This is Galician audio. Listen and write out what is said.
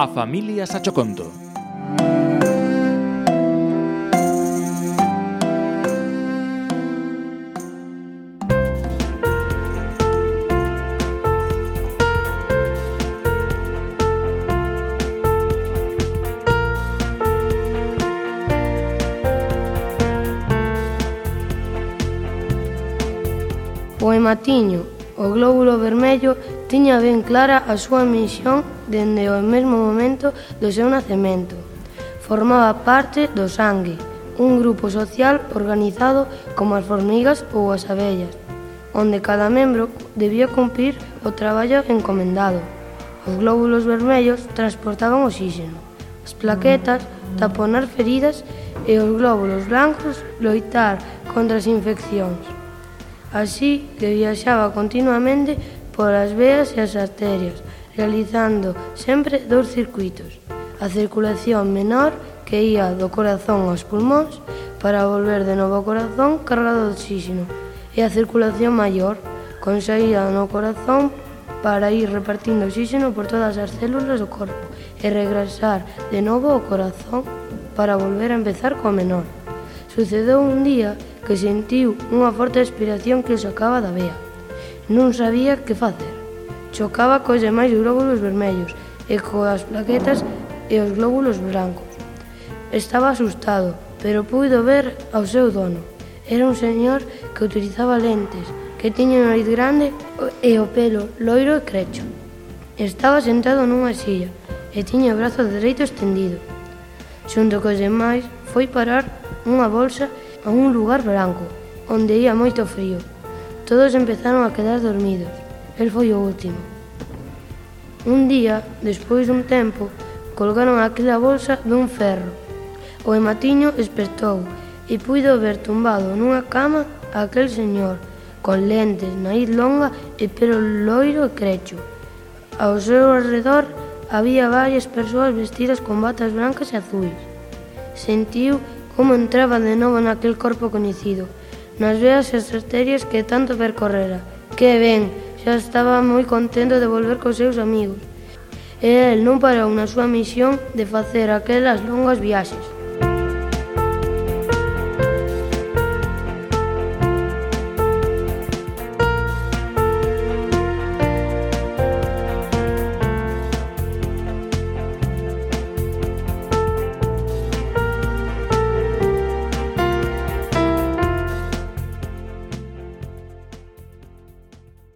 a familia Sachoconto. O ematiño, o glóbulo vermello, tiña ben clara a súa misión dende o mesmo momento do seu nacemento. Formaba parte do sangue, un grupo social organizado como as formigas ou as abellas, onde cada membro debía cumprir o traballo encomendado. Os glóbulos vermellos transportaban oxígeno, as plaquetas taponar feridas e os glóbulos blancos loitar contra as infeccións. Así que viaxaba continuamente polas veas e as arterias, realizando sempre dous circuitos. A circulación menor que ía do corazón aos pulmóns para volver de novo ao corazón cargado de oxígeno e a circulación maior con saída no corazón para ir repartindo oxígeno por todas as células do corpo e regresar de novo ao corazón para volver a empezar co menor. Sucedeu un día que sentiu unha forte aspiración que o sacaba da vea. Non sabía que facer. Chocaba cos demais glóbulos vermellos e coas plaquetas e os glóbulos brancos. Estaba asustado, pero puido ver ao seu dono. Era un señor que utilizaba lentes, que tiña un nariz grande e o pelo loiro e crecho. Estaba sentado nunha silla e tiña o brazo dereito estendido. Xunto cos demais foi parar unha bolsa a un lugar branco, onde ía moito frío. Todos empezaron a quedar dormidos. El foi o último. Un día, despois dun tempo, colgaron aquela bolsa dun ferro. O ematiño espertou e puido ver tumbado nunha cama aquel señor, con lentes, nariz longa e pelo loiro e crecho. Ao seu alrededor había varias persoas vestidas con batas brancas e azuis. Sentiu como entraba de novo naquel corpo coñecido, nas veas e as arterias que tanto percorrera. Que ben, xa estaba moi contento de volver cos seus amigos. E el non parou na súa misión de facer aquelas longas viaxes.